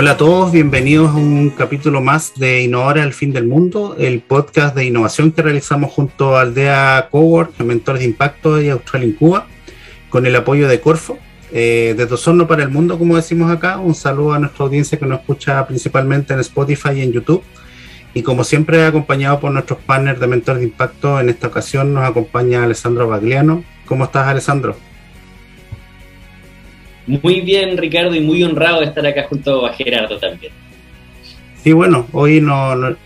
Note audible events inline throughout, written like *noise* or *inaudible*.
Hola a todos, bienvenidos a un capítulo más de Innovar al fin del mundo, el podcast de innovación que realizamos junto a Aldea Cowork, Mentores de Impacto y Australia en Cuba, con el apoyo de Corfo. Eh, desde Osorno para el Mundo, como decimos acá, un saludo a nuestra audiencia que nos escucha principalmente en Spotify y en YouTube. Y como siempre, acompañado por nuestros partners de Mentores de Impacto, en esta ocasión nos acompaña Alessandro Bagliano. ¿Cómo estás, Alessandro? Muy bien, Ricardo, y muy honrado de estar acá junto a Gerardo también. Sí, bueno, hoy no,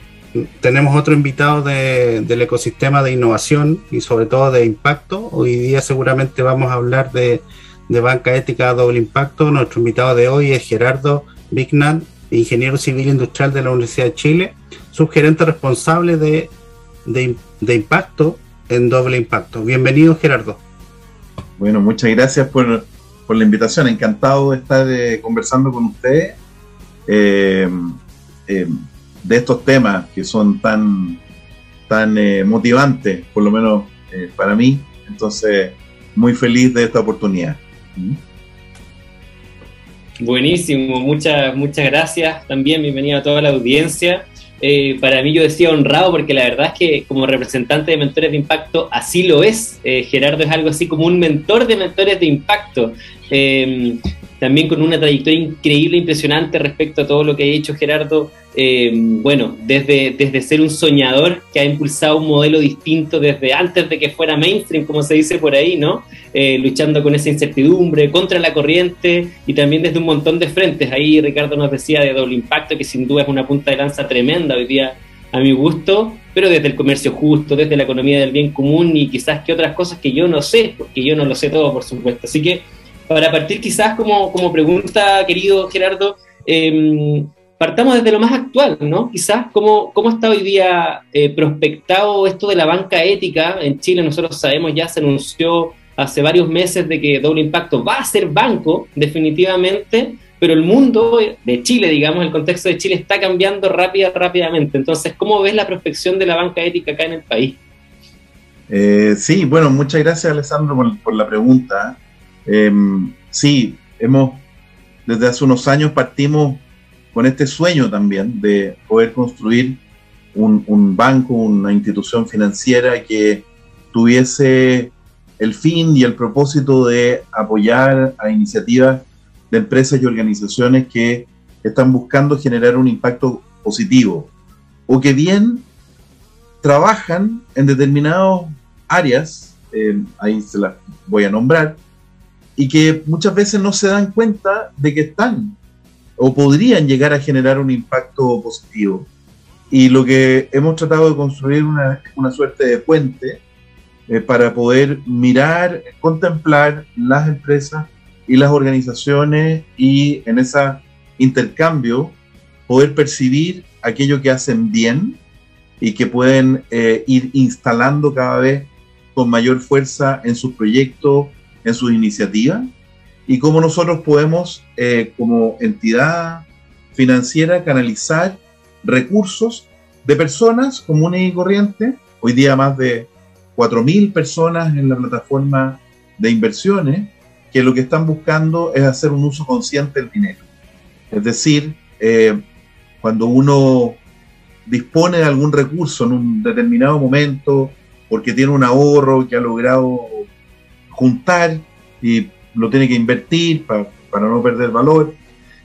tenemos otro invitado del ecosistema de innovación y sobre todo de impacto. Hoy día seguramente vamos a hablar de, banca ética doble impacto. Nuestro invitado de hoy es Gerardo Bignan, ingeniero civil industrial de la Universidad de Chile, subgerente responsable de, de impacto en doble impacto. Bienvenido, Gerardo. Bueno, muchas gracias por por la invitación. Encantado de estar eh, conversando con ustedes eh, eh, de estos temas que son tan, tan motivantes, por lo menos para mí. Entonces, muy feliz de esta oportunidad. Buenísimo, muchas, muchas gracias también. Bienvenido a toda la audiencia. Eh, para mí yo decía honrado porque la verdad es que como representante de mentores de impacto así lo es. Eh, Gerardo es algo así como un mentor de mentores de impacto. Eh, también con una trayectoria increíble, impresionante respecto a todo lo que ha hecho Gerardo. Eh, bueno, desde, desde ser un soñador que ha impulsado un modelo distinto desde antes de que fuera mainstream, como se dice por ahí, ¿no? Eh, luchando con esa incertidumbre, contra la corriente y también desde un montón de frentes. Ahí Ricardo nos decía de doble impacto, que sin duda es una punta de lanza tremenda hoy día a mi gusto, pero desde el comercio justo, desde la economía del bien común y quizás que otras cosas que yo no sé, porque yo no lo sé todo, por supuesto. Así que para partir quizás como, como pregunta, querido Gerardo, em, partamos desde lo más actual, ¿no? Quizás cómo, cómo está hoy día eh, prospectado esto de la banca ética. En Chile nosotros sabemos, ya se anunció hace varios meses de que Doble Impacto va a ser banco, definitivamente, pero el mundo de Chile, digamos, el contexto de Chile está cambiando rápida, rápidamente. Entonces, ¿cómo ves la prospección de la banca ética acá en el país? Eh, sí, bueno, muchas gracias Alessandro por, por la pregunta. Em, sí, hemos, desde hace unos años partimos con este sueño también de poder construir un, banco, una institución financiera que tuviese el fin y el propósito de apoyar a iniciativas de empresas y organizaciones que están buscando generar un impacto positivo o que bien trabajan en determinadas áreas, em, ahí se las voy a nombrar, y que muchas veces no se dan cuenta de que están o podrían llegar a generar un impacto positivo. Y lo que hemos tratado de construir una, una suerte de puente eh, para poder mirar, contemplar las empresas y las organizaciones y en ese intercambio poder percibir aquello que hacen bien y que pueden eh, ir instalando cada vez con mayor fuerza en sus proyectos, en sus iniciativas y cómo nosotros podemos, eh, como entidad financiera, canalizar recursos de personas comunes y corrientes. Hoy día más de 4.000 personas en la plataforma de inversiones que lo que están buscando es hacer un uso consciente del dinero. Es decir, eh, cuando uno dispone de algún recurso en un determinado momento, porque tiene un ahorro que ha logrado juntar y lo tiene que invertir para no perder valor.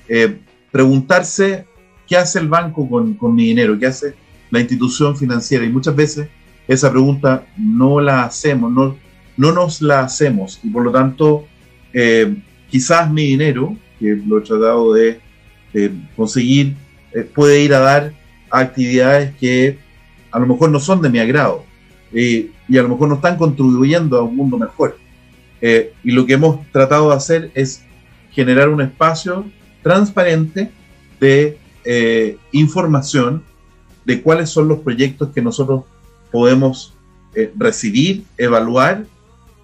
Eh, preguntarse qué hace el banco con, con, mi dinero, qué hace la institución financiera. Y muchas veces esa pregunta no la hacemos, no, no nos la hacemos. Y por lo tanto, eh, quizás mi dinero, que lo he tratado de, conseguir, eh, puede ir a dar a actividades que a lo mejor no son de mi agrado y a lo mejor no están contribuyendo a un mundo mejor. Eh, y lo que hemos tratado de hacer es generar un espacio transparente de eh, información de cuáles son los proyectos que nosotros podemos eh, recibir, evaluar,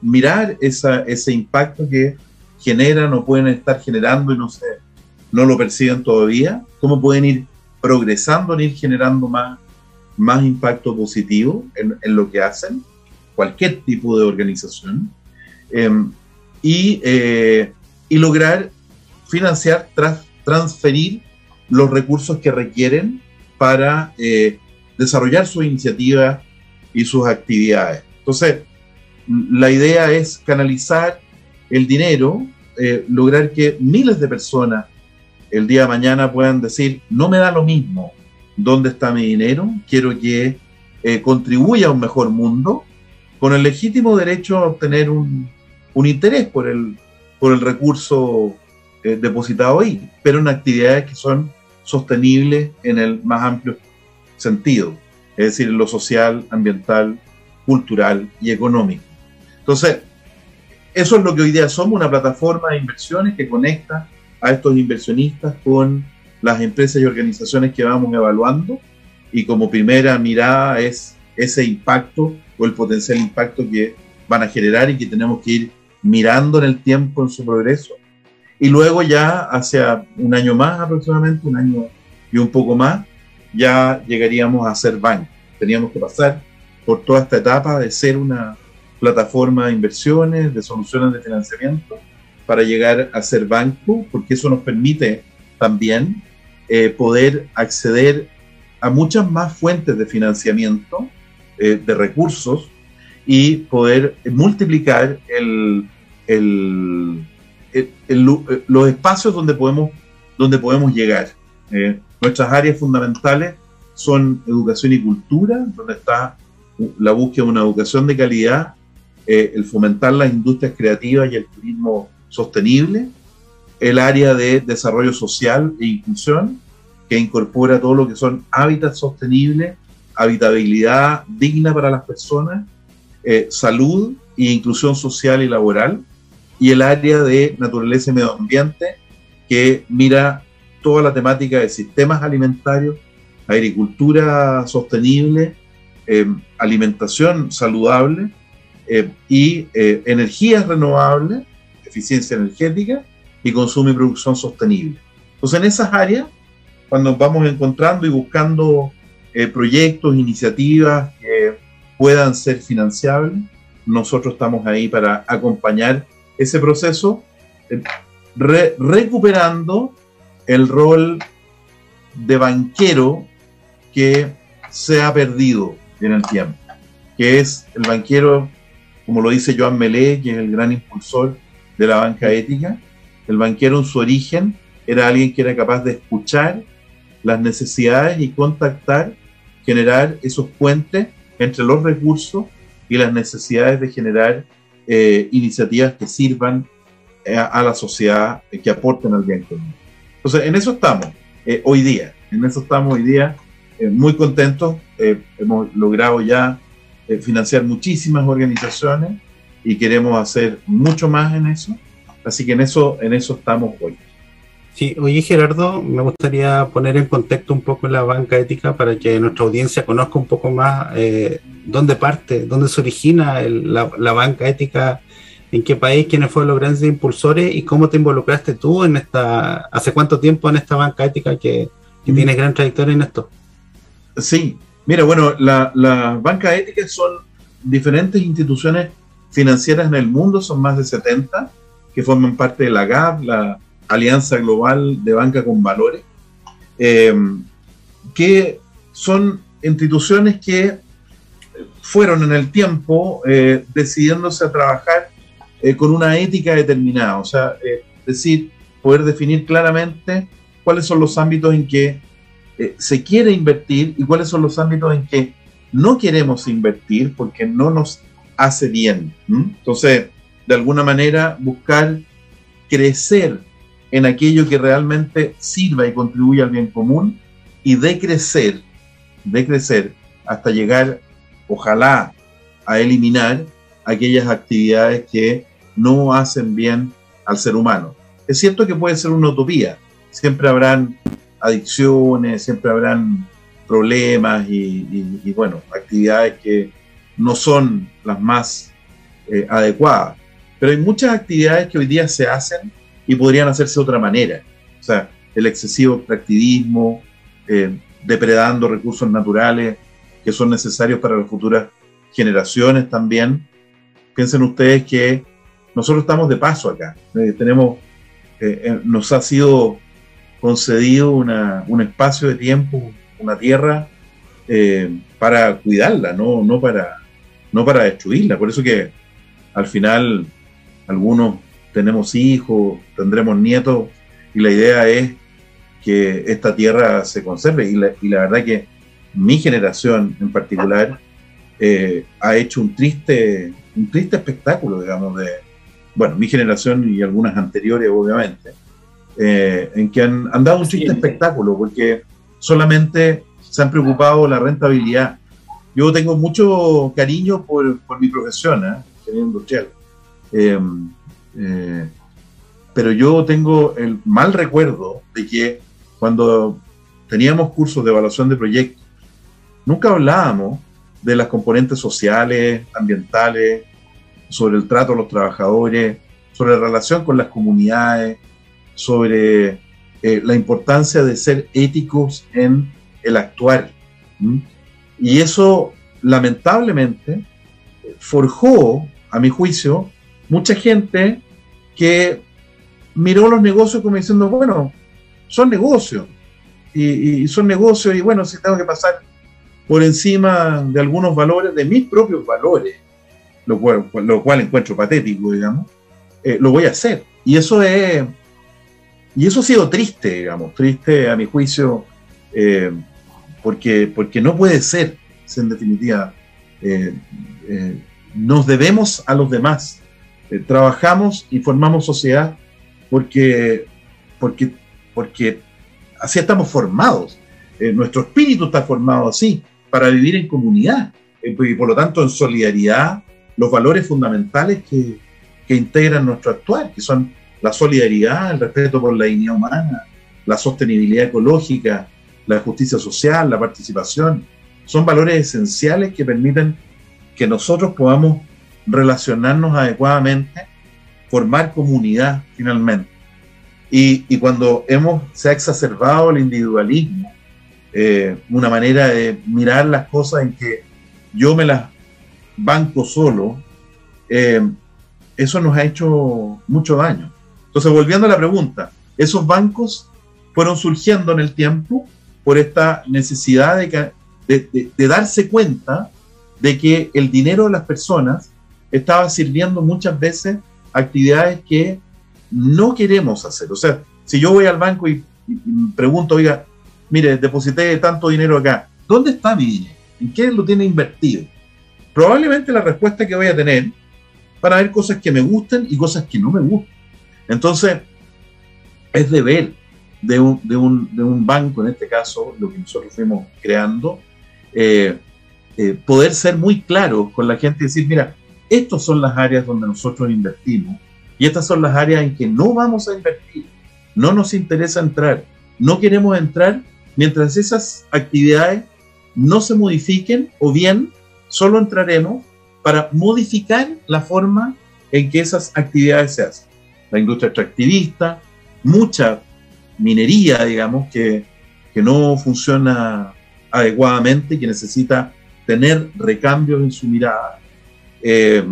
mirar ese impacto que generan o pueden estar generando y no, no lo perciben todavía, cómo pueden ir progresando en ir generando más, más impacto positivo en, en lo que hacen, cualquier tipo de organización y, eh, y, lograr financiar, transferir los recursos que requieren para eh, desarrollar sus iniciativas y sus actividades. Entonces, la idea es canalizar el dinero, eh, lograr que miles de personas el día de mañana puedan decir, no me da lo mismo dónde está mi dinero, quiero que eh, contribuya a un mejor mundo, con el legítimo derecho a obtener un, interés por el, por el recurso eh, depositado ahí, pero en actividades que son sostenibles en el más amplio sentido, es decir, en lo social, ambiental, cultural y económico. Entonces, eso es lo que hoy día somos, una plataforma de inversiones que conecta a estos inversionistas con las empresas y organizaciones que vamos evaluando y como primera mirada es ese impacto o el potencial impacto que van a generar y que tenemos que ir mirando en el tiempo en su progreso. Y luego ya hacia un año más aproximadamente, un año y un poco más, ya llegaríamos a ser banco. Teníamos que pasar por toda esta etapa de ser una plataforma de inversiones, de soluciones de financiamiento, para llegar a ser banco, porque eso nos permite también eh, poder acceder a muchas más fuentes de financiamiento, eh, de recursos, y poder multiplicar el, los espacios donde podemos, donde podemos llegar. Eh, nuestras áreas fundamentales son educación y cultura, donde está la búsqueda de una educación de calidad, el fomentar las industrias creativas y el turismo sostenible, el área de desarrollo social e inclusión, que incorpora todo lo que son hábitats sostenibles, habitabilidad digna para las personas, eh, salud e inclusión social y laboral, y el área de naturaleza y medio ambiente, que mira toda la temática de sistemas alimentarios, agricultura sostenible, eh, alimentación saludable eh, y energías renovables eficiencia energética y consumo y producción sostenible. Entonces, en esas áreas, cuando vamos encontrando y buscando eh, proyectos, iniciativas que puedan ser financiables, nosotros estamos ahí para acompañar ese proceso, eh, recuperando el rol de banquero que se ha perdido en el tiempo, que es el banquero, como lo dice Joan Melé, que es el gran impulsor de la banca ética. El banquero en su origen era alguien que era capaz de escuchar las necesidades y contactar, generar esos puentes entre los recursos y las necesidades de generar eh, iniciativas que sirvan eh, a, la sociedad, eh, que aporten al bien común. Entonces, en eso estamos hoy día, en eso estamos hoy día muy contentos. hemos logrado ya financiar muchísimas organizaciones y queremos hacer mucho más en eso. Así que en eso, en eso estamos hoy. Sí, oye Gerardo, me gustaría poner en contexto un poco la banca ética para que nuestra audiencia conozca un poco más eh, dónde parte, dónde se origina la, banca ética, en qué país, quiénes fueron los grandes impulsores y cómo te involucraste tú en esta, hace cuánto tiempo en esta banca ética que, que mm. tienes gran trayectoria en esto. Sí, mira, bueno, las la banca ética son diferentes instituciones financieras en el mundo, son más de 70, que forman parte de la GAP, la Alianza Global de Banca con Valores, em, que son instituciones que fueron en el tiempo eh, decidiéndose a trabajar eh, con una ética determinada, o sea, es eh, decir, poder definir claramente cuáles son los ámbitos en que se quiere invertir y cuáles son los ámbitos en que no queremos invertir porque no nos hace bien. Entonces, de alguna manera, buscar crecer en aquello que realmente sirva y contribuya al bien común y de crecer, de crecer hasta llegar, ojalá, a eliminar aquellas actividades que no hacen bien al ser humano. Es cierto que puede ser una utopía, siempre habrán adicciones, siempre habrán problemas y bueno, actividades que no son las más eh, adecuadas. Pero hay muchas actividades que hoy día se hacen y podrían hacerse de otra manera. O sea, el excesivo extractivismo, eh, depredando recursos naturales que son necesarios para las futuras generaciones también. Piensen ustedes que nosotros estamos de paso acá. Eh, tenemos, nos ha sido concedido un espacio de tiempo, una tierra, eh, para cuidarla, no, no, para, no para destruirla. Por eso que al final algunos tenemos hijos, tendremos nietos, y la idea es que esta tierra se conserve. Y la, y la verdad que mi generación en particular eh, ha hecho un triste, un triste espectáculo, digamos, de, bueno, mi generación y algunas anteriores, obviamente, eh, en que han, han, dado un triste espectáculo, porque solamente se han preocupado la rentabilidad. Yo tengo mucho cariño por, por mi profesión, ¿eh? industrial. Eh, eh, pero yo tengo el mal recuerdo de que cuando teníamos cursos de evaluación de proyectos, nunca hablábamos de las componentes sociales, ambientales, sobre el trato a los trabajadores, sobre la relación con las comunidades, sobre eh, la importancia de ser éticos en el actuar. Y eso, lamentablemente, forjó, a mi juicio, mucha gente que miró los negocios como diciendo, bueno, son negocios. Y, son negocios y bueno, si tengo que pasar por encima de algunos valores, de mis propios valores, lo cual, lo cual encuentro patético, digamos, eh, lo voy a hacer. Y eso es, y eso ha sido triste, digamos, triste a mi juicio, eh, porque, porque no puede ser, en definitiva, eh, nos debemos a los demás, trabajamos y formamos sociedad porque, porque, porque así estamos formados. Eh, nuestro espíritu está formado así, para vivir en comunidad eh, y por lo tanto en solidaridad, los valores fundamentales que, que integran nuestro actuar, que son la solidaridad, el respeto por la dignidad humana, la sostenibilidad ecológica, la justicia social, la participación, son valores esenciales que permiten que nosotros podamos relacionarnos adecuadamente, formar comunidad finalmente. Y, y cuando hemos, se ha exacerbado el individualismo, eh, una manera de mirar las cosas en que yo me las banco solo, eh, eso nos ha hecho mucho daño. Entonces, volviendo a la pregunta, esos bancos fueron surgiendo en el tiempo por esta necesidad de, de, de darse cuenta de que el dinero de las personas estaba sirviendo muchas veces actividades que no queremos hacer. O sea, si yo voy al banco y, pregunto, oiga, mire, deposité tanto dinero acá, ¿dónde está mi dinero? ¿En qué lo tiene invertido? Probablemente la respuesta que voy a tener para ver cosas que me gusten y cosas que no me gustan. Entonces, es deber de un, de un, de un banco, en este caso, lo que nosotros fuimos creando, eh, eh, poder ser muy claros con la gente y decir, mira, estas son las áreas donde nosotros invertimos y estas son las áreas en que no vamos a invertir. No nos interesa entrar. No queremos entrar mientras esas actividades no se modifiquen o bien solo entraremos para modificar la forma en que esas actividades se hacen. La industria extractivista, mucha minería, digamos, que, que no funciona adecuadamente, que necesita tener recambios en su mirada, eh,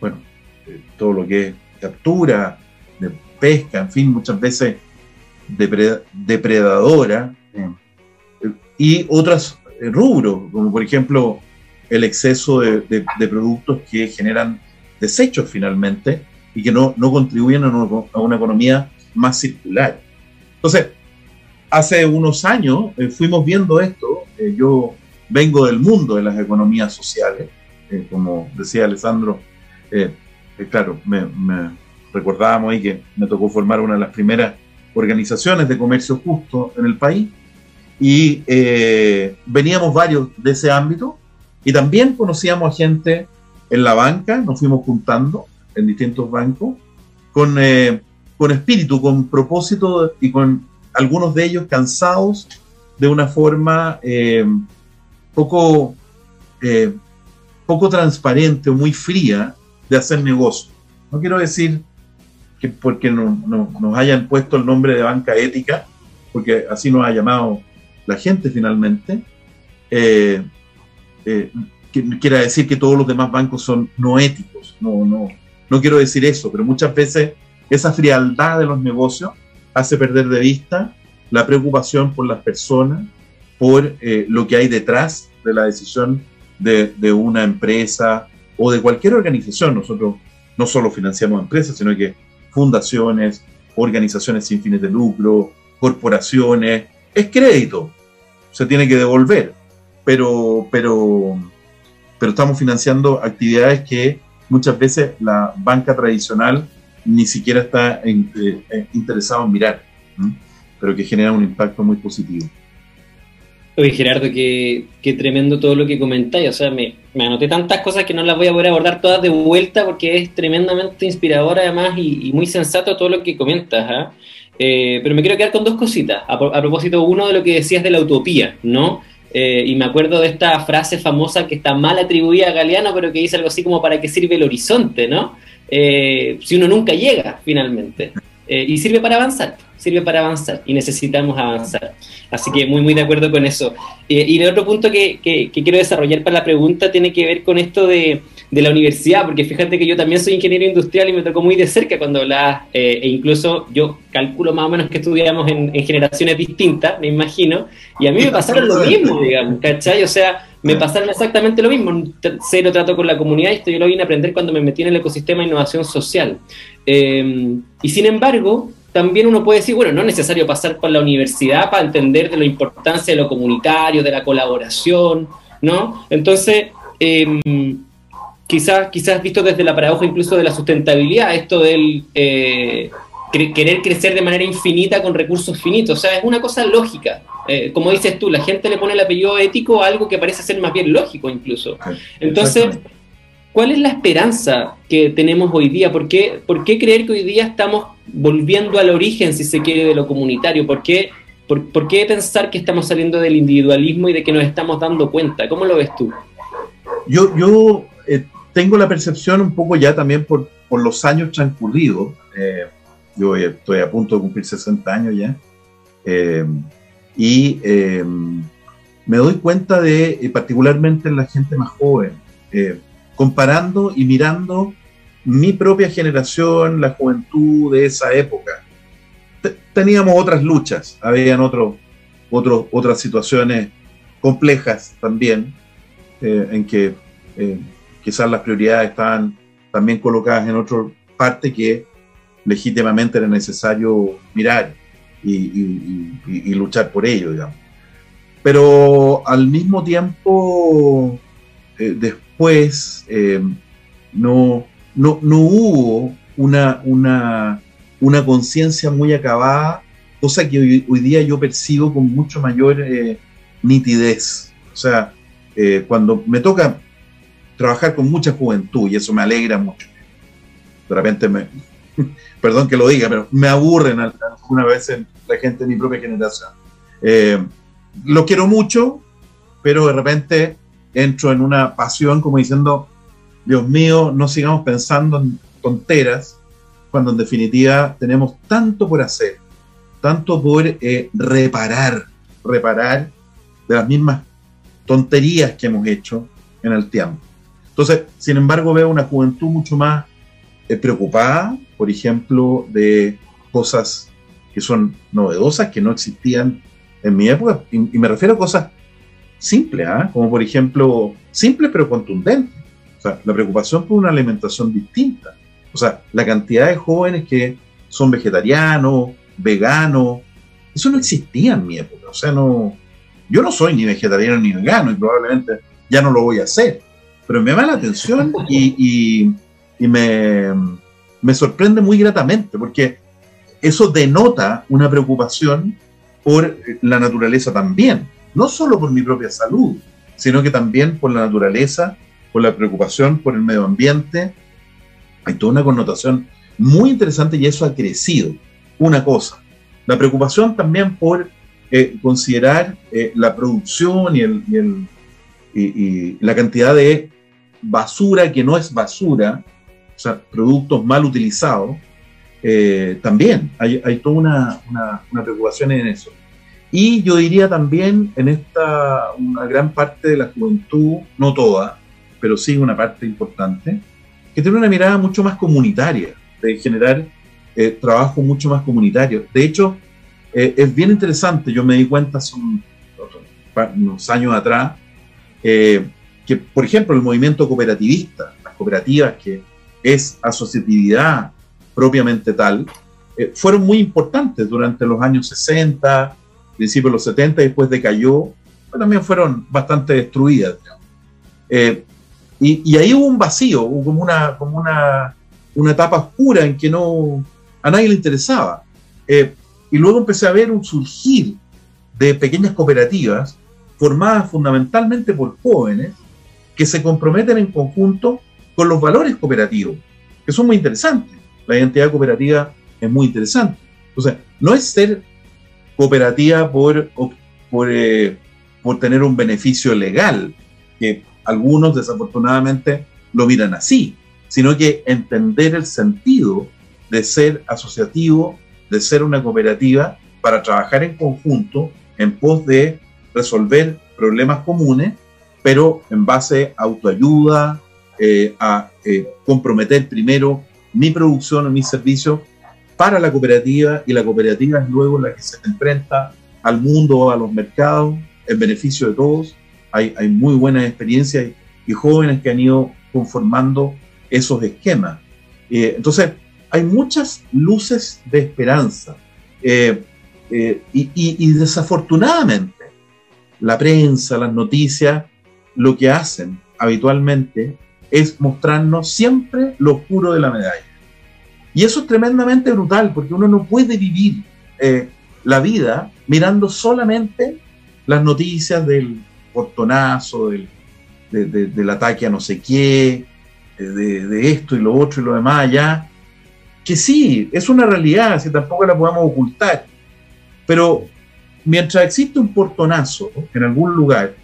bueno, eh, todo lo que es captura, de pesca, en fin, muchas veces depredadora, eh, y otros rubros, como por ejemplo el exceso de, productos que generan desechos finalmente y que no, no contribuyen a una, economía más circular. Entonces, hace unos años fuimos viendo esto, yo vengo del mundo de las economías sociales, eh, como decía Alessandro, eh, eh, claro, me, recordábamos ahí que me tocó formar una de las primeras organizaciones de comercio justo en el país y veníamos varios de ese ámbito y también conocíamos a gente en la banca, nos fuimos juntando en distintos bancos con, con espíritu, con propósito y con algunos de ellos cansados de una forma poco poco transparente o muy fría de hacer negocio. No quiero decir que porque no, nos hayan puesto el nombre de banca ética, porque así nos ha llamado la gente finalmente, eh, eh, que quiera decir que todos los demás bancos son no éticos. No, no, no quiero decir eso, pero muchas veces esa frialdad de los negocios hace perder de vista la preocupación por las personas, por eh, lo que hay detrás de la decisión de, de, una empresa o de cualquier organización. Nosotros no solo financiamos empresas, sino que fundaciones, organizaciones sin fines de lucro, corporaciones. Es crédito, se tiene que devolver, pero, pero, pero estamos financiando actividades que muchas veces la banca tradicional ni siquiera está en, eh, interesado en mirar, pero que generan un impacto muy positivo. Oye, Gerardo, qué, qué, tremendo todo lo que comentáis. O sea, me, anoté tantas cosas que no las voy a poder abordar todas de vuelta porque es tremendamente inspirador además y, muy sensato todo lo que comentas. ¿ah? Eh, pero me quiero quedar con dos cositas. A, a, propósito, uno de lo que decías de la utopía, ¿no? Eh, y me acuerdo de esta frase famosa que está mal atribuida a Galeano, pero que dice algo así como para qué sirve el horizonte, ¿no? Eh, si uno nunca llega finalmente. Eh, y sirve para avanzar, sirve para avanzar y necesitamos avanzar. Así que muy, muy de acuerdo con eso. Eh, y el otro punto que, que, que, quiero desarrollar para la pregunta tiene que ver con esto de, de, la universidad, porque fíjate que yo también soy ingeniero industrial y me tocó muy de cerca cuando hablabas, eh, e incluso yo calculo más o menos que estudiamos en, en generaciones distintas, me imagino, y a mí me *laughs* pasaron lo mismo, digamos, ¿cachai? O sea, me pasaron exactamente lo mismo. Cero trato con la comunidad, esto yo lo vine a aprender cuando me metí en el ecosistema de innovación social. Eh, y sin embargo, también uno puede decir, bueno, no es necesario pasar por la universidad para entender de la importancia de lo comunitario, de la colaboración, ¿no? Entonces, eh, quizás, quizás visto desde la paradoja incluso de la sustentabilidad, esto del eh, querer crecer de manera infinita con recursos finitos, o sea, es una cosa lógica. Eh, como dices tú, la gente le pone el apellido ético a algo que parece ser más bien lógico incluso. Entonces, ¿cuál es la esperanza que tenemos hoy día? ¿Por qué, ¿Por qué creer que hoy día estamos volviendo al origen, si se quiere, de lo comunitario? ¿Por qué, por, por qué pensar que estamos saliendo del individualismo y de que nos estamos dando cuenta? ¿Cómo lo ves tú? Yo, yo eh, tengo la percepción un poco ya también por, por los años transcurridos. Eh, yo estoy a punto de cumplir 60 años ya. Eh, y eh, me doy cuenta de, eh, particularmente en la gente más joven, eh, comparando y mirando mi propia generación, la juventud de esa época. teníamos otras luchas, habían otro, otro, otras situaciones complejas también, en que quizás las prioridades estaban también colocadas en otra parte que legítimamente era necesario mirar y, y, y, y, luchar por ello, digamos. Pero al mismo tiempo, eh, después, eh, no, no, no, hubo una, una, una conciencia muy acabada, cosa que hoy, hoy, día yo percibo con mucho mayor eh, nitidez. O sea, eh, cuando me toca trabajar con mucha juventud, y eso me alegra mucho, de repente me, *laughs* perdón que lo diga, pero me aburren alguna vez la gente de mi propia generación. Eh, lo quiero mucho, pero de repente entro en una pasión como diciendo, Dios mío, no sigamos pensando en tonteras, cuando en definitiva tenemos tanto por hacer, tanto por eh, reparar, reparar de las mismas tonterías que hemos hecho en el tiempo. Entonces, sin embargo, veo una juventud mucho más preocupada, por ejemplo, de cosas que son novedosas, que no existían en mi época, y, me refiero a cosas simples, ¿eh? como por ejemplo, simples pero contundentes. O sea, la preocupación por una alimentación distinta. O sea, la cantidad de jóvenes que son vegetarianos, veganos, eso no existía en mi época. O sea, no, yo no soy ni vegetariano ni vegano y probablemente ya no lo voy a hacer. Pero me llama la atención y, y me, me sorprende muy gratamente porque eso denota una preocupación por la naturaleza también, no solo por mi propia salud, sino que también por la naturaleza, por la preocupación por el medio ambiente. Hay toda una connotación muy interesante y eso ha crecido. Una cosa, la preocupación también por eh, considerar eh, la producción y, el, y, el, y, y la cantidad de basura que no es basura, o sea, productos mal utilizados, eh, también hay, hay toda una, una, una, preocupación en eso. Y yo diría también en esta, una gran parte de la juventud, no toda, pero sí una parte importante, que tiene una mirada mucho más comunitaria, de generar eh, trabajo mucho más comunitario. De hecho, eh, es bien interesante, yo me di cuenta hace unos años atrás, que, por ejemplo, el movimiento cooperativista, las cooperativas, que es asociatividad propiamente tal, fueron muy importantes durante los años 60, principios de los 70, y después decayó, pero también fueron bastante destruidas. y, y, ahí hubo un vacío, como una, como una, una etapa oscura en que no, a nadie le interesaba. Eh, y luego empecé a ver un surgir de pequeñas cooperativas formadas fundamentalmente por jóvenes que se comprometen en conjunto con los valores cooperativos, que son muy interesantes. La identidad cooperativa es muy interesante. O no es ser cooperativa por, por, eh, por tener un beneficio legal, que algunos desafortunadamente lo miran así, sino que entender el sentido de ser asociativo, de ser una cooperativa, para trabajar en conjunto en pos de resolver problemas comunes, pero en base a autoayuda, eh, a eh, comprometer primero mi producción o mi servicio para la cooperativa y la cooperativa es luego la que se enfrenta al mundo, a los mercados, en beneficio de todos. Hay, hay muy buenas experiencias y, jóvenes que han ido conformando esos esquemas. Eh, entonces, hay muchas luces de esperanza. Eh, eh, y, desafortunadamente, la prensa, las noticias, lo que hacen habitualmente es mostrarnos siempre lo oscuro de la medalla. Y eso es tremendamente brutal, porque uno no puede vivir eh, la vida mirando solamente las noticias del portonazo, del, del ataque a no sé qué, de, de, esto y lo otro y lo demás allá, que sí, es una realidad, si tampoco la podemos ocultar, pero mientras existe un portonazo en algún lugar,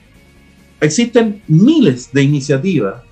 existen miles de iniciativas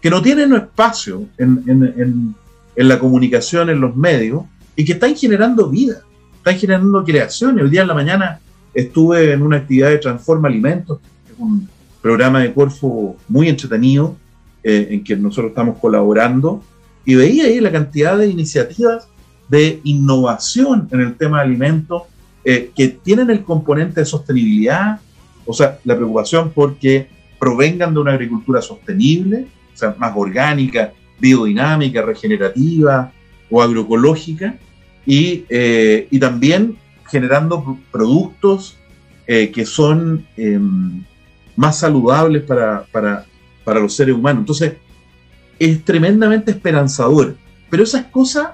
que no tienen espacio en, en, en, la comunicación, en los medios, y que están generando vida, están generando creaciones. El día de la mañana estuve en una actividad de Transforma Alimentos, que es un programa de Corfo muy entretenido, eh, en que nosotros estamos colaborando, y veía ahí la cantidad de iniciativas de innovación en el tema de alimentos eh, que tienen el componente de sostenibilidad, o sea, la preocupación porque provengan de una agricultura sostenible, sea, más orgánica, biodinámica, regenerativa o agroecológica, y, eh, y también generando productos eh, que son em, más saludables para, para, para los seres humanos. Entonces, es tremendamente esperanzador. Pero esas cosas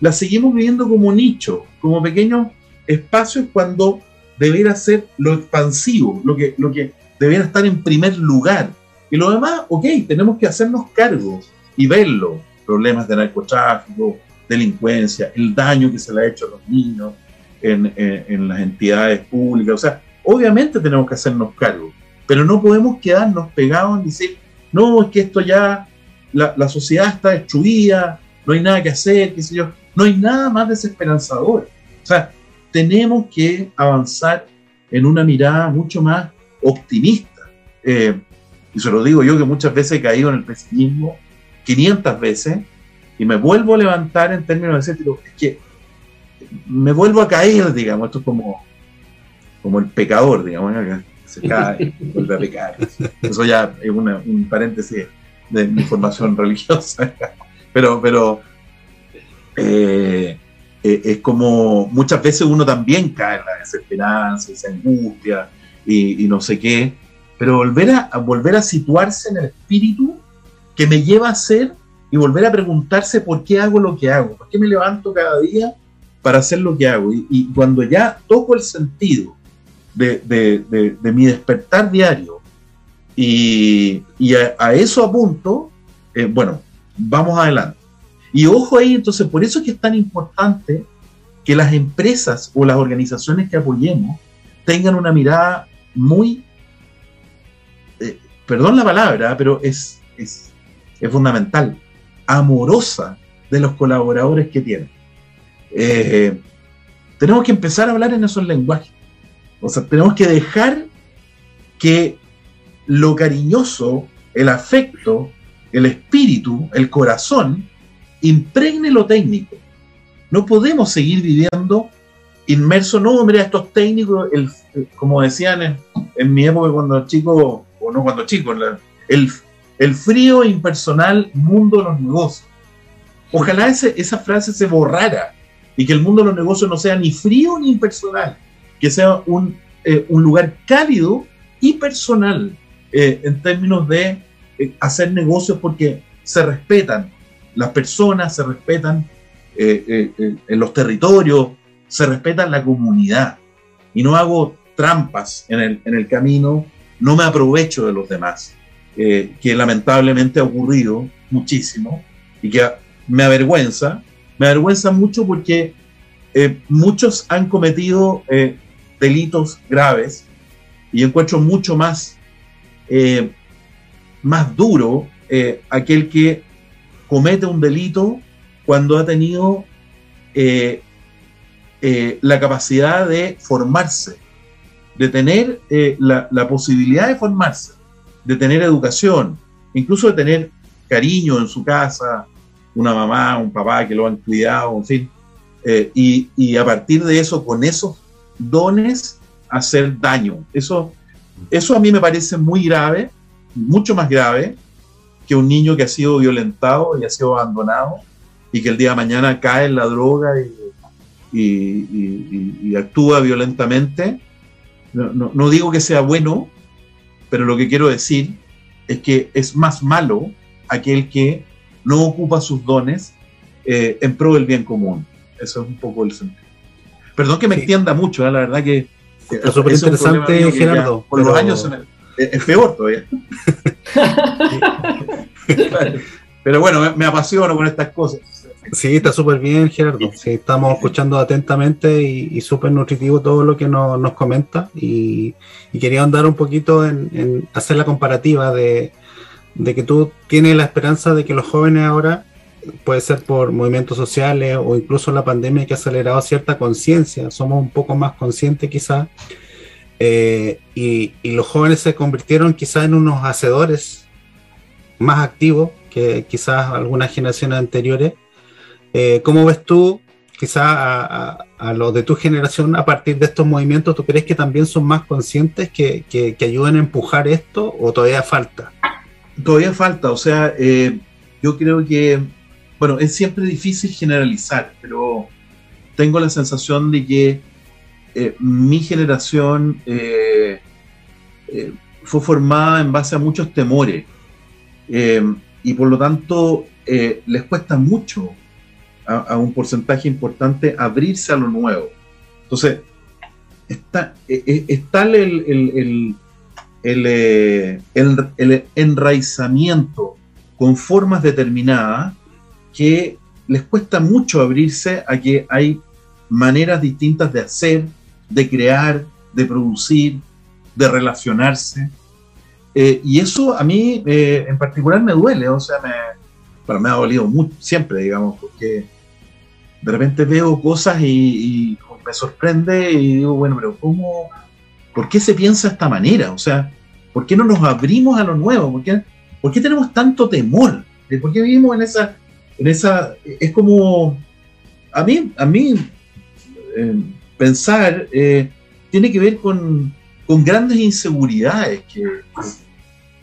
las seguimos viviendo como nicho, como pequeños espacios cuando debería ser lo expansivo, lo que, lo que estar en primer lugar. Y lo demás, ok, tenemos que hacernos cargo y verlo. Problemas de narcotráfico, delincuencia, el daño que se le ha hecho a los niños en, en las entidades públicas. O sea, obviamente tenemos que hacernos cargo, pero no podemos quedarnos pegados en decir, no, es que esto ya la, sociedad está destruida, no hay nada que hacer, qué sé yo. No hay nada más desesperanzador. O sea, tenemos que avanzar en una mirada mucho más optimista. Eh, y se lo digo yo que muchas veces he caído en el pesimismo, 500 veces, y me vuelvo a levantar en términos de decir, es que me vuelvo a caer, digamos, esto es como, como el pecador, digamos, se *laughs* cae, vuelve a pecar. Eso ya es un paréntesis de mi formación *laughs* religiosa, pero, pero eh, eh, es como muchas veces uno también cae en la desesperanza, esa angustia y, no sé qué, pero volver a, volver a situarse en el espíritu que me lleva a ser y volver a preguntarse por qué hago lo que hago, por qué me levanto cada día para hacer lo que hago. Y, cuando ya toco el sentido de, mi despertar diario, y, a, eso apunto, eh, bueno, vamos adelante. Y ojo ahí, entonces, por eso es que es tan importante que las empresas o las organizaciones que apoyemos tengan una mirada muy, eh, perdón la palabra, pero es, es, fundamental, amorosa de los colaboradores que tienen. Eh, tenemos que empezar a hablar en esos lenguajes. O sea, tenemos que dejar que lo cariñoso, el afecto, el espíritu, el corazón, impregne lo técnico. no podemos seguir viviendo inmersos, no, hombre, a estos técnicos, el, como decían en, mi época cuando chico, o no cuando chico, el, el frío impersonal mundo de los negocios. Ojalá esa frase se borrara y que el mundo de los negocios no sea ni frío ni impersonal, que sea un, eh, un lugar cálido y personal eh, en términos de eh, hacer negocios porque se respetan las personas, se respetan en los territorios, se respeta la comunidad. Y no hago trampas en el, en el camino, no me aprovecho de los demás, que lamentablemente ha ocurrido muchísimo y que me avergüenza, me avergüenza mucho porque eh, muchos han cometido eh, delitos graves y encuentro mucho más, eh, más duro aquel que comete un delito cuando ha tenido la capacidad de formarse, de tener la, la posibilidad de formarse, de tener educación, incluso de tener cariño en su casa, una mamá, un papá que lo han cuidado, en fin. Eh, y, a partir de eso, con esos dones, hacer daño. Eso, eso a mí me parece muy grave, mucho más grave que un niño que ha sido violentado y ha sido abandonado y que el día de mañana cae en la droga y, actúa violentamente. No, no digo que sea bueno, pero lo que quiero decir es que es más malo aquel que no ocupa sus dones eh, en pro del bien común. Eso es un poco el sentido. Perdón que me extienda mucho, ¿eh? la verdad que... Es súper interesante, Gerardo. Por los años es, peor todavía. *laughs* *laughs* pero bueno, me, apasiono con estas cosas. Sí, está súper bien, Gerardo. Sí, estamos escuchando atentamente y, súper nutritivo todo lo que nos, comenta. Y, quería andar un poquito en hacer la comparativa de, de que tú tienes la esperanza de que los jóvenes ahora, puede ser por movimientos sociales o incluso la pandemia que ha acelerado cierta conciencia, somos un poco más conscientes quizás, eh, y, los jóvenes se convirtieron quizás en unos hacedores más activos que quizás algunas generaciones anteriores. Eh, ¿Cómo ves tú quizás a, los de tu generación a partir de estos movimientos? ¿Tú crees que también son más conscientes que, que, ayuden a empujar esto o todavía falta? Todavía falta, o sea, eh, yo creo que, bueno, es siempre difícil generalizar, pero tengo la sensación de que eh, mi generación fue formada en base a muchos temores y por lo tanto les cuesta mucho a, un porcentaje importante abrirse a lo nuevo. Entonces, está, está el eh, el, el, enraizamiento con formas determinadas que les cuesta mucho abrirse a que hay maneras distintas de hacer, de crear, de producir, de relacionarse. Eh, y eso a mí eh, en particular me duele, o sea, me, me ha dolido mucho, siempre, digamos, porque de repente veo cosas y, y me sorprende y digo, bueno, pero ¿cómo, ¿por qué se piensa de esta manera? O sea, ¿por qué no nos abrimos a lo nuevo? ¿Por qué, por qué tenemos tanto temor? ¿Por qué vivimos en esa, en esa, es como, a mí, a mí eh, pensar eh, tiene que ver con, con grandes inseguridades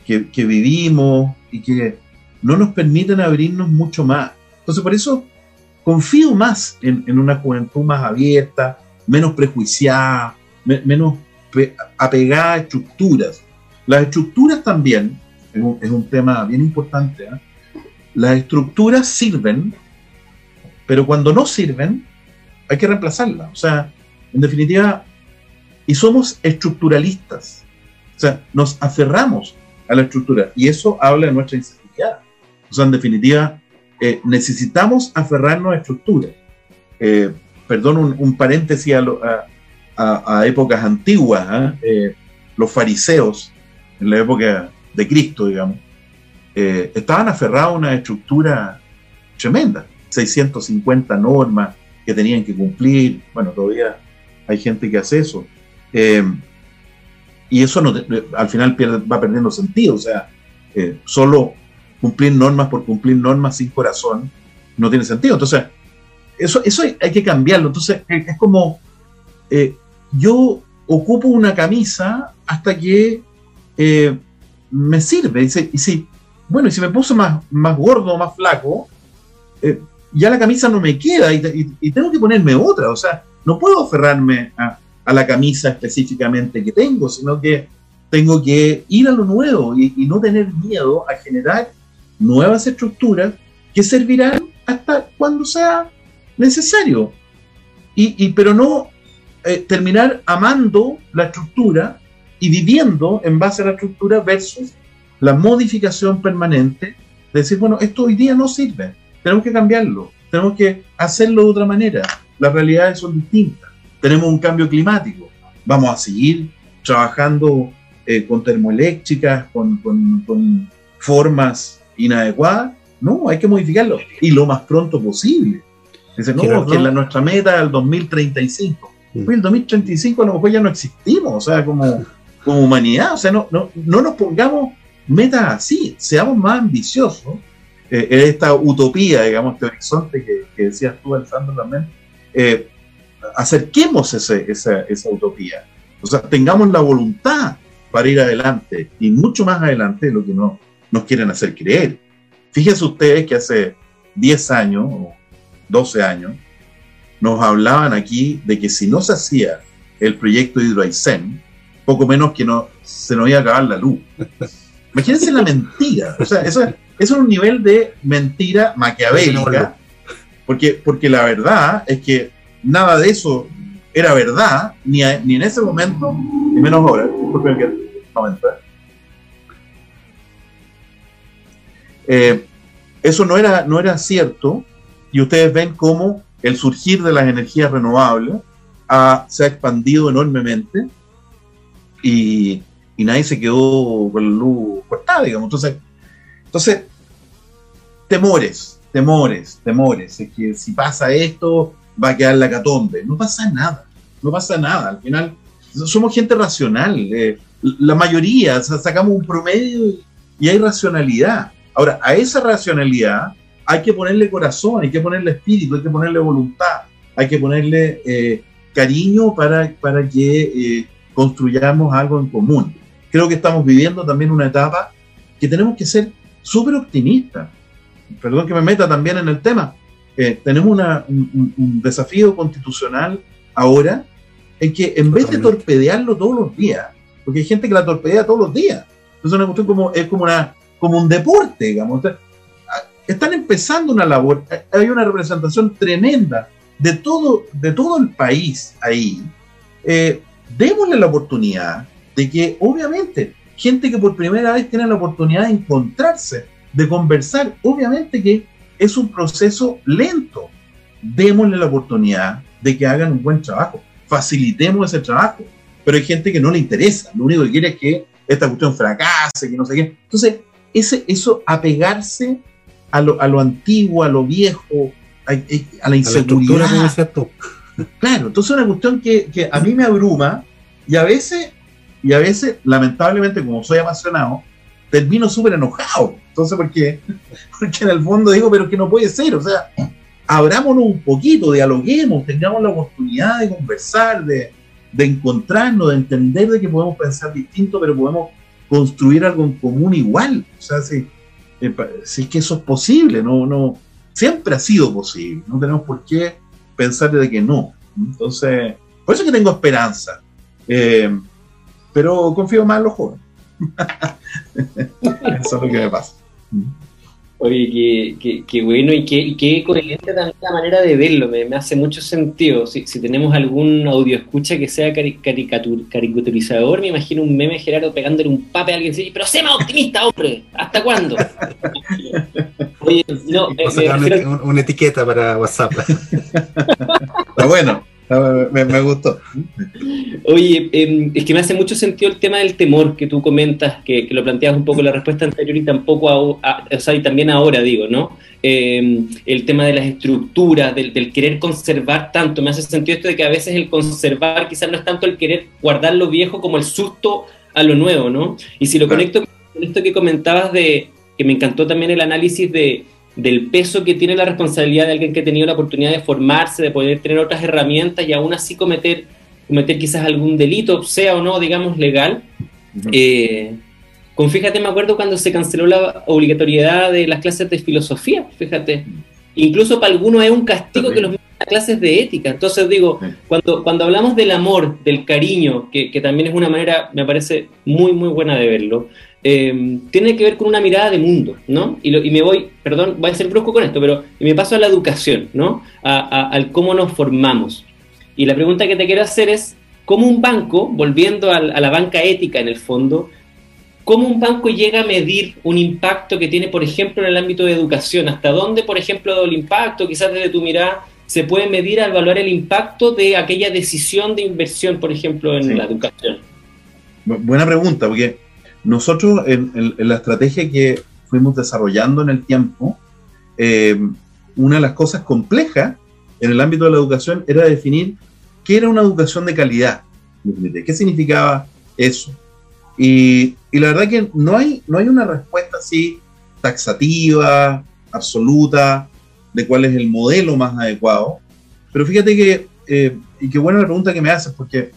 que, que, vivimos y que no nos permiten abrirnos mucho más. Entonces, por eso confío más en, una juventud más abierta, menos prejuiciada, menos apegada a estructuras. Las estructuras también, es un, tema bien importante, ¿eh? las estructuras sirven, pero cuando no sirven, hay que reemplazarlas. O sea, en definitiva, y somos estructuralistas. O sea, nos aferramos a la estructura y eso habla de nuestra inseguridad. O sea, en definitiva, eh, necesitamos aferrarnos a estructuras. Eh, perdón, un, paréntesis a, épocas antiguas. ¿eh? los fariseos, en la época de Cristo, digamos, estaban aferrados a una estructura tremenda. 650 normas que tenían que cumplir. Bueno, todavía hay gente que hace eso. y eso al final va perdiendo sentido. O sea, solo cumplir normas por cumplir normas sin corazón no tiene sentido. Entonces, eso, eso hay, que cambiarlo. Entonces, es como, eh, yo ocupo una camisa hasta que eh, me sirve. Y si, bueno, y si me puso más, más gordo, más flaco, eh, ya la camisa no me queda y, tengo que ponerme otra. O sea, no puedo aferrarme a, la camisa específicamente que tengo, sino que tengo que ir a lo nuevo y, no tener miedo a generar nuevas estructuras que servirán hasta cuando sea necesario. Y, pero no eh, terminar amando la estructura y viviendo en base a la estructura versus la modificación permanente de decir, bueno, esto hoy día no sirve, tenemos que cambiarlo, tenemos que hacerlo de otra manera, las realidades son distintas, tenemos un cambio climático, vamos a seguir trabajando eh, con termoeléctricas, con, con, formas inadecuadas, no, hay que modificarlo y lo más pronto posible. Dice, no, que la, nuestra meta es el 2035. Mm. el 2035 a lo mejor ya no existimos, o sea, como, como humanidad, o sea, no, no, no nos pongamos metas así, seamos más ambiciosos eh, en esta utopía, digamos, este horizonte que, que decías tú, Alessandro, también, eh, acerquemos ese, esa, esa utopía. O sea, tengamos la voluntad para ir adelante y mucho más adelante de lo que no, nos quieren hacer creer. Fíjense ustedes que hace 10 años o 12 años nos hablaban aquí de que si no se hacía el proyecto Hidroaicén, poco menos que no, se nos iba a acabar la luz. Imagínense la mentira. O sea, eso, es un nivel de mentira maquiavélica, porque, porque la verdad es que nada de eso era verdad, ni, ni en ese momento, ni menos ahora. Eh, eso no era, no era cierto, y ustedes ven cómo el surgir de las energías renovables se ha expandido enormemente y, y nadie se quedó con la luz cortada, digamos. Entonces, entonces, temores, temores, temores. Es que si pasa esto, va a quedar la catombe. No pasa nada, no pasa nada. Al final, somos gente racional. Eh, la mayoría, sacamos un promedio y hay racionalidad. Ahora, a esa racionalidad hay que ponerle corazón, hay que ponerle espíritu, hay que ponerle voluntad, hay que ponerle eh, cariño para, para que eh, construyamos algo en común creo que estamos viviendo también una etapa que tenemos que ser súper optimistas. Perdón que me meta también en el tema. Eh, tenemos un, desafío constitucional ahora en que en vez de torpedearlo todos los días, porque hay gente que la torpedea todos los días, es una cuestión como, es como, una, como un deporte, digamos. Están empezando una labor, hay una representación tremenda de todo, de todo el país ahí. Eh, démosle la oportunidad de que obviamente gente que por primera vez tiene la oportunidad de encontrarse, de conversar, obviamente que es un proceso lento. Démosle la oportunidad de que hagan un buen trabajo, facilitemos ese trabajo, pero hay gente que no le interesa, lo único que quiere es que esta cuestión fracase, que no sé qué. Entonces, ese, eso, apegarse a lo, a lo antiguo, a lo viejo, a, la inseguridad. claro, entonces es una cuestión que, que a mí me abruma y a veces y a veces, lamentablemente, como soy apasionado, termino súper enojado. Entonces, ¿por qué? *laughs* Porque en el fondo digo, pero que no puede ser. O sea, abrámonos un poquito, dialoguemos, tengamos la oportunidad de conversar, de, de encontrarnos, de entender de que podemos pensar distinto, pero podemos construir algo en común igual. O sea, si, si es que eso es posible, no, no, siempre ha sido posible. No tenemos por qué pensar de que no. Entonces, por eso es que tengo esperanza. Eh, pero confío más en los jóvenes. *laughs* Eso es lo que me pasa. Oye, qué, bueno y qué, qué, coherente también la manera de verlo, me, hace mucho sentido. Si, tenemos algún audio escucha que sea caricaturizador, me imagino un meme Gerardo pegándole un pape a alguien y pero sé más optimista, hombre, ¿hasta cuándo? *laughs* Oye, no, eh, una, etiqueta para WhatsApp. *laughs* Está bueno. Me, gustó. Oye, em, es que me hace mucho sentido el tema del temor que tú comentas, que, lo planteas un poco en la respuesta anterior y tampoco, o sea, y también ahora digo, ¿no? Em, el tema de las estructuras, del, querer conservar tanto, me hace sentido esto de que a veces el conservar quizás no es tanto el querer guardar lo viejo como el susto a lo nuevo, ¿no? Y si lo conecto con esto que comentabas de, que me encantó también el análisis de del peso que tiene la responsabilidad de alguien que ha tenido la oportunidad de formarse, de poder tener otras herramientas y aún así cometer, cometer quizás algún delito, sea o no, digamos, legal. Eh, con fíjate, me acuerdo cuando se canceló la obligatoriedad de las clases de filosofía, fíjate. Incluso para algunos es un castigo que los a clases de ética. Entonces digo, cuando, cuando hablamos del amor, del cariño, que, que, también es una manera, me parece muy, muy buena de verlo, eh, tiene que ver con una mirada de mundo, ¿no? Y, y, me voy, perdón, voy a ser brusco con esto, pero me paso a la educación, ¿no? A, al cómo nos formamos. Y la pregunta que te quiero hacer es, ¿cómo un banco, volviendo a, a la banca ética en el fondo, ¿Cómo un banco llega a medir un impacto que tiene, por ejemplo, en el ámbito de educación? ¿Hasta dónde, por ejemplo, el impacto, quizás desde tu mirada, se puede medir al evaluar el impacto de aquella decisión de inversión, por ejemplo, en la educación? Buena pregunta, porque nosotros en, la estrategia que fuimos desarrollando en el tiempo, eh, una de las cosas complejas en el ámbito de la educación era definir qué era una educación de calidad. ¿Qué significaba eso? Y, y, la verdad que no hay, no hay una respuesta así taxativa, absoluta, de cuál es el modelo más adecuado. Pero fíjate que, eh, y qué buena la pregunta que me haces, porque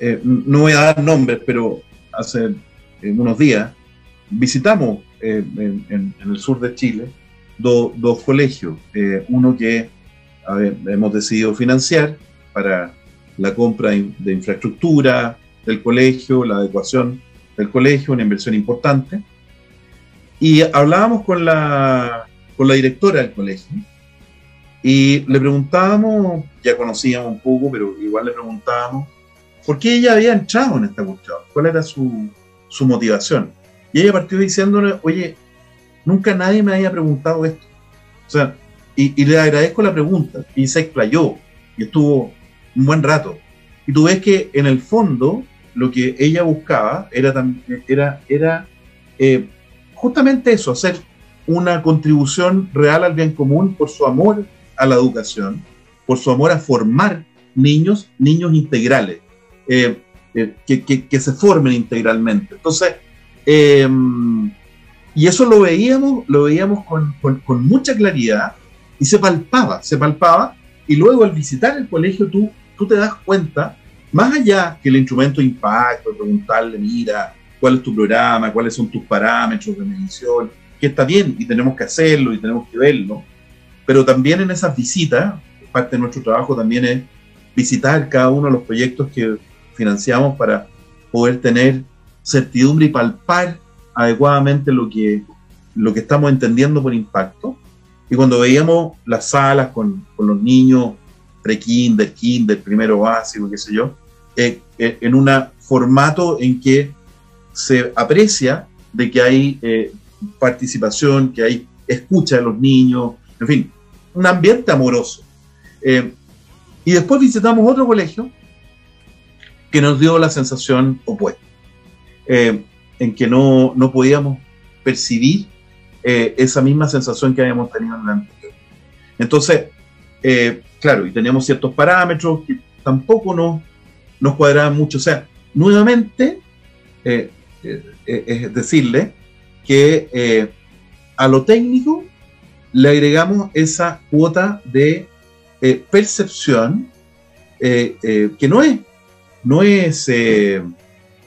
eh, no voy a dar nombres, pero hace eh, unos días visitamos en, el sur de Chile dos colegios. uno que hemos decidido financiar para la compra de infraestructura, del colegio, la adecuación del colegio, una inversión importante. Y hablábamos con la, con la directora del colegio y le preguntábamos, ya conocíamos un poco, pero igual le preguntábamos, ¿por qué ella había entrado en esta cuestión? ¿Cuál era su, su motivación? Y ella partió diciéndole, oye, nunca nadie me había preguntado esto. O sea, y, y, le agradezco la pregunta, y se explayó, y estuvo un buen rato. Y tú ves que en el fondo lo que ella buscaba era, era, era eh, justamente eso, hacer una contribución real al bien común por su amor a la educación, por su amor a formar niños, niños integrales, eh, eh, que, se formen integralmente. Entonces, em, y eso lo veíamos, lo veíamos con, con, mucha claridad y se palpaba, se palpaba, y luego al visitar el colegio tú, tú te das cuenta más allá que el instrumento de impacto, preguntarle, mira, cuál es tu programa, cuáles son tus parámetros de medición, que está bien y tenemos que hacerlo y tenemos que verlo, pero también en esas visitas, parte de nuestro trabajo también es visitar cada uno de los proyectos que financiamos para poder tener certidumbre y palpar adecuadamente lo que, lo que estamos entendiendo por impacto. Y cuando veíamos las salas con, los niños pre-kinder, kinder, primero básico, qué sé yo, eh, eh, en un formato en que se aprecia de que hay eh, participación, que hay escucha de los niños, en fin, un ambiente amoroso. y después visitamos otro colegio que nos dio la sensación opuesta, en que no, no podíamos percibir esa misma sensación que habíamos tenido en el anterior. Entonces, claro, y teníamos ciertos parámetros que tampoco nos, cuadraban mucho. O sea, nuevamente, eh, eh, eh, es decirle que a lo técnico le agregamos esa cuota de percepción que no es, no es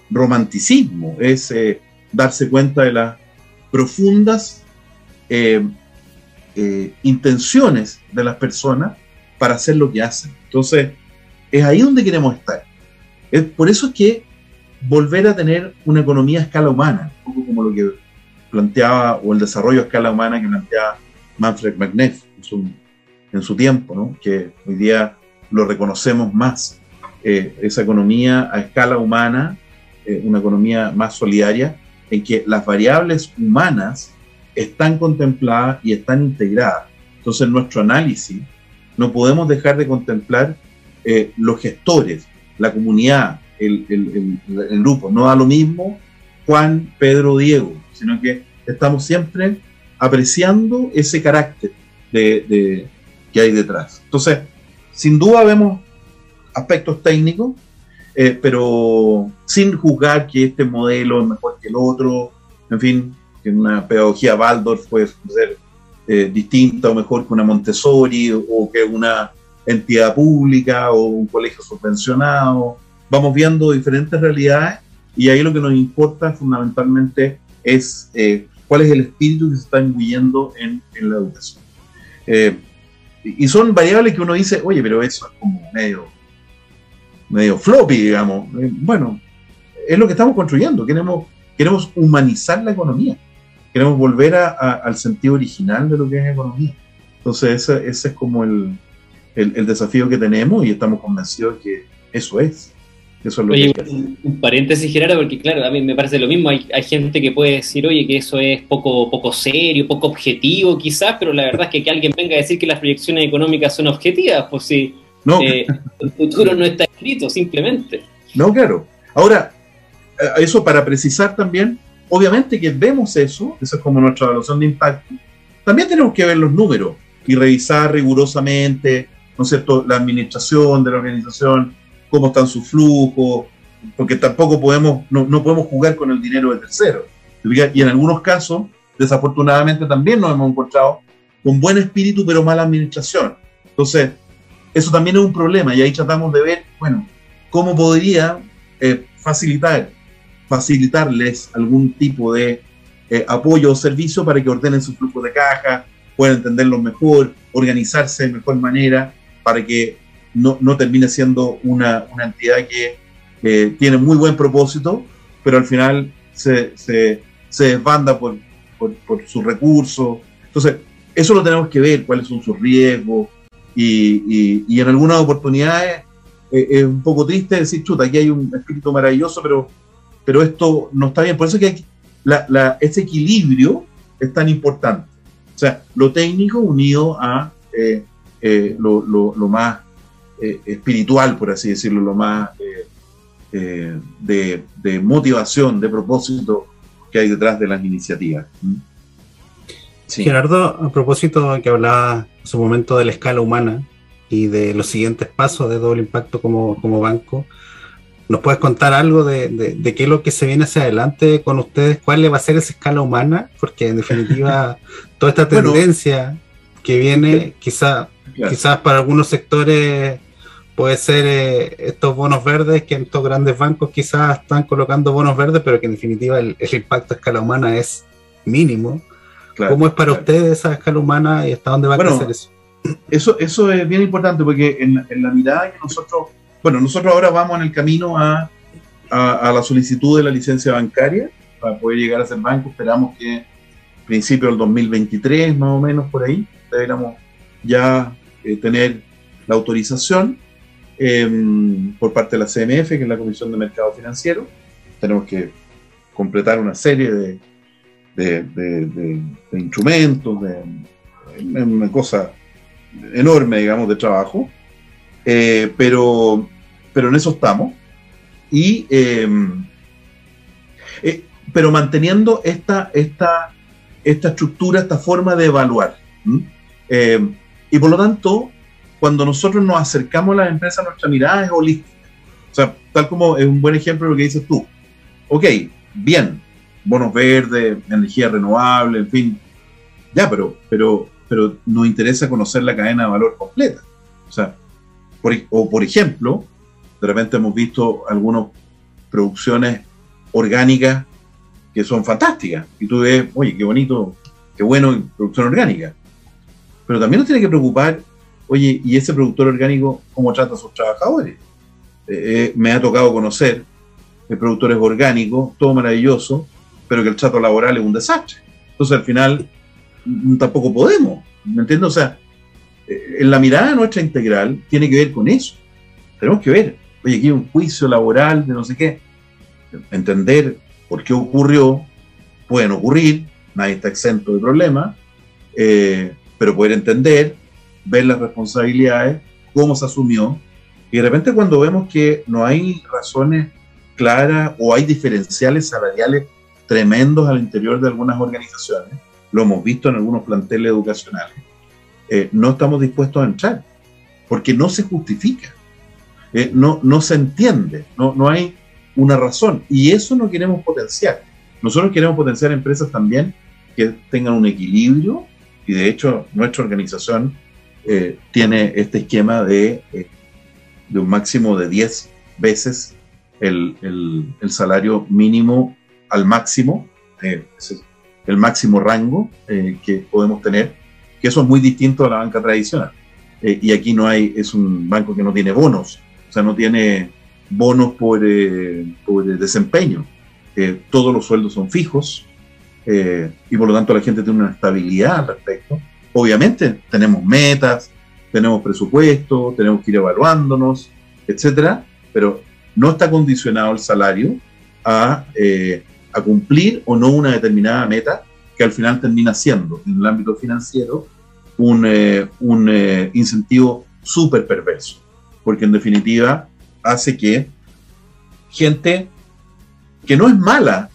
romanticismo, es darse cuenta de las profundas intenciones de las personas para hacer lo que hacen. Entonces, es ahí donde queremos estar. Es por eso es que volver a tener una economía a escala humana, un poco como lo que planteaba, o el desarrollo a escala humana que planteaba Manfred McNeff en su, tiempo, ¿no? que hoy día lo reconocemos más, eh, esa economía a escala humana, eh, una economía más solidaria, en que las variables humanas están contempladas y están integradas. Entonces, nuestro análisis no podemos dejar de contemplar eh, los gestores, la comunidad, el, grupo. No da lo mismo Juan, Pedro, Diego, sino que estamos siempre apreciando ese carácter de, que hay detrás. Entonces, sin duda vemos aspectos técnicos, eh, pero sin juzgar que este modelo es mejor que el otro, en fin, que una pedagogía Waldorf puede ser eh, distinta o mejor que una Montessori o que una entidad pública o un colegio subvencionado. Vamos viendo diferentes realidades y ahí lo que nos importa fundamentalmente es eh, cuál es el espíritu que se está incluyendo en, en la educación. Eh, y son variables que uno dice, oye, pero eso es como medio, medio floppy, digamos. Eh, bueno, es lo que estamos construyendo. Queremos, queremos humanizar la economía. Queremos volver a, al sentido original de lo que es economía. Entonces, ese, ese es como el, el, el desafío que tenemos y estamos convencidos de que eso es. Eso es lo oye, un, paréntesis, Gerardo, porque claro, a mí me parece lo mismo. Hay, hay, gente que puede decir, oye, que eso es poco, poco serio, poco objetivo, quizás, pero la verdad es que que alguien venga a decir que las proyecciones económicas son objetivas, pues si no. Eh, el futuro no está escrito, simplemente. No, claro. Ahora, eh, eso para precisar también, obviamente que vemos eso, eso es como nuestra evaluación de impacto. También tenemos que ver los números y revisar rigurosamente, ¿no es cierto?, la administración de la organización cómo están sus flujos, porque tampoco podemos, no, no podemos jugar con el dinero de tercero. Y en algunos casos, desafortunadamente, también nos hemos encontrado con buen espíritu, pero mala administración. Entonces, eso también es un problema y ahí tratamos de ver, bueno, cómo podría eh, facilitar, facilitarles algún tipo de eh, apoyo o servicio para que ordenen su flujo de caja, puedan entenderlo mejor, organizarse de mejor manera, para que no, no termine siendo una, una entidad que tiene muy buen propósito, pero al final se, se, se desbanda por, por, por sus recursos. Entonces, eso lo tenemos que ver, cuáles son sus riesgos, y, y, y en algunas oportunidades eh, es un poco triste decir, chuta, aquí hay un espíritu maravilloso, pero, pero esto no está bien. Por eso es que hay, la, la, ese equilibrio es tan importante. O sea, lo técnico unido a eh, eh, lo, lo, lo, más eh, espiritual, por así decirlo, lo más eh, eh, de, de, motivación, de propósito que hay detrás de las iniciativas. ¿Mm? Sí. Gerardo, a propósito que hablaba en su momento de la escala humana y de los siguientes pasos de doble impacto como, como banco, ¿nos puedes contar algo de, de, de, qué es lo que se viene hacia adelante con ustedes? ¿Cuál le va a ser esa escala humana? Porque en definitiva, *laughs* toda esta tendencia bueno, que viene, quizá, claro. quizás para algunos sectores puede ser eh, estos bonos verdes que en estos grandes bancos quizás están colocando bonos verdes, pero que en definitiva el, el impacto a escala humana es mínimo. Claro, ¿Cómo es para claro. ustedes esa escala humana y hasta dónde va bueno, a crecer eso? Eso, eso es bien importante porque en, en, la mirada que nosotros, bueno, nosotros ahora vamos en el camino a, a, la solicitud de la licencia bancaria para poder llegar a ser banco. Esperamos que principio del 2023, más o menos por ahí, deberíamos ya eh, tener la autorización eh, por parte de la CMF, que es la Comisión de Mercado Financiero. Tenemos que completar una serie de, de instrumentos, de, una cosa enorme, digamos, de trabajo, eh, pero, pero en eso estamos. Y, eh, eh, pero manteniendo esta, esta, esta estructura, esta forma de evaluar. y por lo tanto, cuando nosotros nos acercamos a las empresas, nuestra mirada es holística. O sea, tal como es un buen ejemplo de lo que dices tú. Ok, bien, bonos verdes, energía renovable, en fin. Ya, pero, pero, pero nos interesa conocer la cadena de valor completa. O sea, por, o por ejemplo, de repente hemos visto algunas producciones orgánicas que son fantásticas. Y tú ves, oye, qué bonito, qué bueno producción orgánica. Pero también nos tiene que preocupar oye, ¿y ese productor orgánico cómo trata a sus trabajadores? Eh, me ha tocado conocer eh, productores orgánicos, todo maravilloso, pero que el trato laboral es un desastre. Entonces al final mm, tampoco podemos, ¿me entiendes? O sea, eh, en la mirada nuestra integral tiene que ver con eso. Tenemos que ver, oye, aquí hay un juicio laboral de no sé qué, entender por qué ocurrió, pueden ocurrir, nadie está exento de problemas, eh, pero poder entender ver las responsabilidades, cómo se asumió, y de repente cuando vemos que no hay razones claras o hay diferenciales salariales tremendos al interior de algunas organizaciones, lo hemos visto en algunos planteles educacionales, eh, no estamos dispuestos a entrar, porque no se justifica, no, no se entiende, no, no hay una razón, y eso no queremos potenciar. Nosotros queremos potenciar empresas también que tengan un equilibrio y de hecho nuestra organización eh, tiene este esquema de, eh, de, un máximo de 10 veces el, el, salario mínimo al máximo, eh, el máximo rango que podemos tener, que eso es muy distinto a la banca tradicional. y aquí no hay, es un banco que no tiene bonos, o sea, no tiene bonos por, por desempeño. todos los sueldos son fijos, y por lo tanto la gente tiene una estabilidad al respecto obviamente tenemos metas, tenemos presupuesto, tenemos que ir evaluándonos, etcétera, pero no está condicionado el salario a, eh, a, cumplir o no una determinada meta que al final termina siendo en el ámbito financiero un, eh, un eh, incentivo súper perverso, porque en definitiva hace que gente que no es mala,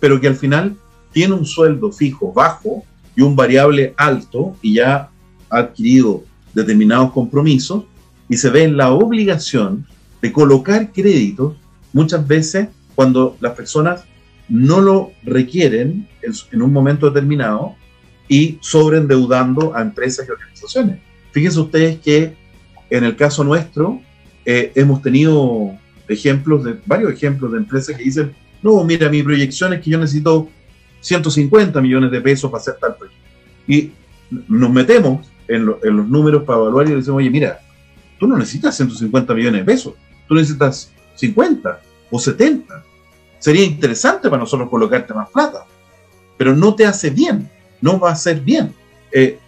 pero que al final tiene un sueldo fijo bajo, y un variable alto y ya ha adquirido determinados compromisos y se ve en la obligación de colocar créditos muchas veces cuando las personas no lo requieren en, un momento determinado y sobreendeudando a empresas y organizaciones. Fíjense ustedes que en el caso nuestro eh, hemos tenido ejemplos de varios ejemplos de empresas que dicen, no, mira, mi proyección es que yo necesito 150 millones de pesos para hacer tal proyecto. Y nos metemos en, los números para evaluar y decimos, oye, mira, tú no necesitas 150 millones de pesos, tú necesitas 50 o 70. Sería interesante para nosotros colocarte más plata, pero no te hace bien, no va a ser bien. Eh,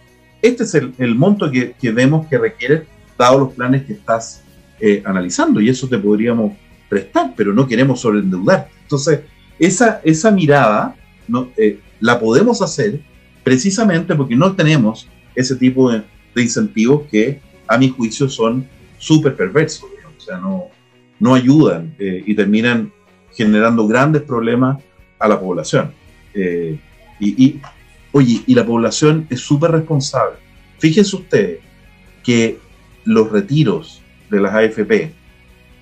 este es el, monto que, vemos que requiere, dado los planes que estás eh, analizando, y eso te podríamos prestar, pero no queremos sobreendeudar. Entonces, esa, esa mirada no, eh, la podemos hacer precisamente porque no tenemos ese tipo de, incentivos que a mi juicio son súper perversos, o sea, no, no ayudan eh, y terminan generando grandes problemas a la población. Y, oye, y la población es súper responsable. Fíjense ustedes que los retiros de las AFP,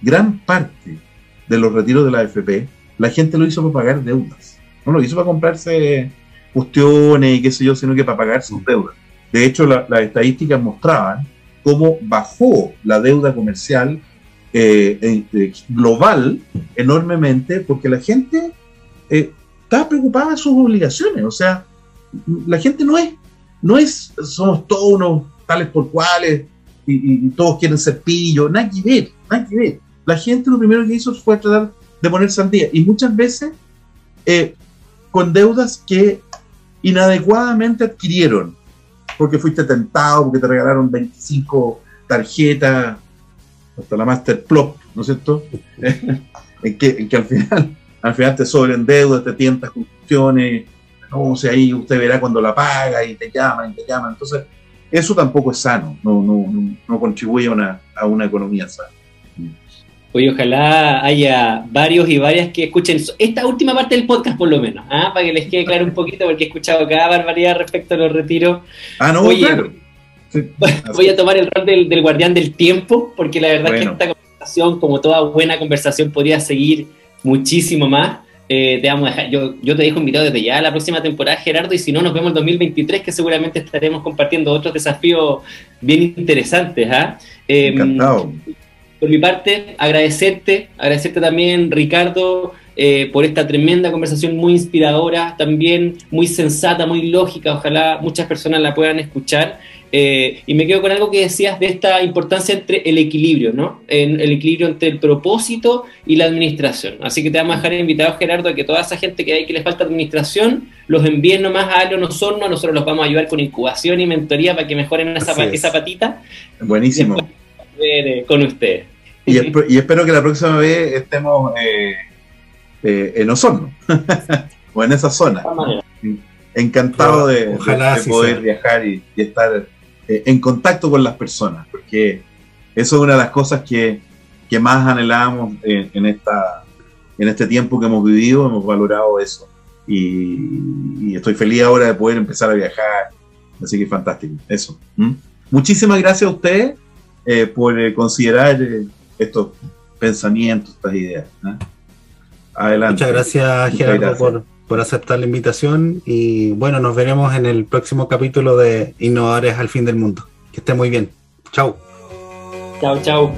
gran parte de los retiros de la AFP, la gente lo hizo para pagar deudas no lo hizo para comprarse cuestiones y qué sé yo, sino que para pagar sus deudas. De hecho, las estadísticas mostraban cómo bajó la deuda comercial eh, eh, global enormemente porque la gente eh, estaba preocupada de sus obligaciones. O sea, la gente no es, no es, somos todos unos tales por cuales y, todos quieren ser pillos, nada que ver, nada que ver. La gente lo primero que hizo fue tratar de ponerse al día y muchas veces con deudas que inadecuadamente adquirieron, porque fuiste tentado, porque te regalaron 25 tarjetas, hasta la Master Plop, ¿no es cierto? *laughs* en, que, al final al final te sobren deudas, te tientas con cuestiones, no sé, ahí usted verá cuando la paga y te llaman y te llaman. Entonces, eso tampoco es sano, no, no, no, contribuye a una, a una economía sana. Oye, ojalá haya varios y varias que escuchen esta última parte del podcast, por lo menos, ¿ah? para que les quede claro un poquito, porque he escuchado cada barbaridad respecto a los retiros. Ah, no, Oye, claro. *laughs* voy a tomar el rol del, guardián del tiempo, porque la verdad es que esta conversación, como toda buena conversación, podría seguir muchísimo más. Eh, te vamos a dejar, yo, yo te dejo invitado desde ya a la próxima temporada, Gerardo, y si no, nos vemos en 2023, que seguramente estaremos compartiendo otros desafíos bien interesantes. ¿ah? Encantado por mi parte, agradecerte, agradecerte también, Ricardo, eh, por esta tremenda conversación muy inspiradora, también muy sensata, muy lógica, ojalá muchas personas la puedan escuchar. Eh, y me quedo con algo que decías de esta importancia entre el equilibrio, ¿no? El equilibrio entre el propósito y la administración. Así que te vamos a dejar invitado, Gerardo, a que toda esa gente que hay que les falta administración, los envíen nomás a Alio Osorno, nosotros los vamos a ayudar con incubación y mentoría para que mejoren esa, esa patita. Buenísimo. Eh, con ustedes. Y, espero que la próxima vez estemos eh, eh, en Osorno *laughs* o en esa zona. Encantado de, poder viajar y, estar en contacto con las personas, porque eso es una de las cosas que, más anhelamos en, esta, en este tiempo que hemos vivido, hemos valorado eso. Y, estoy feliz ahora de poder empezar a viajar. Así que fantástico, eso. Muchísimas gracias a ustedes eh, por eh, considerar eh, estos pensamientos, estas ideas. Adelante. Muchas gracias, Gerardo, por aceptar la invitación y bueno, nos veremos en el próximo capítulo de Innovadores al fin del mundo. Que esté muy bien. Chao. Chao, chao.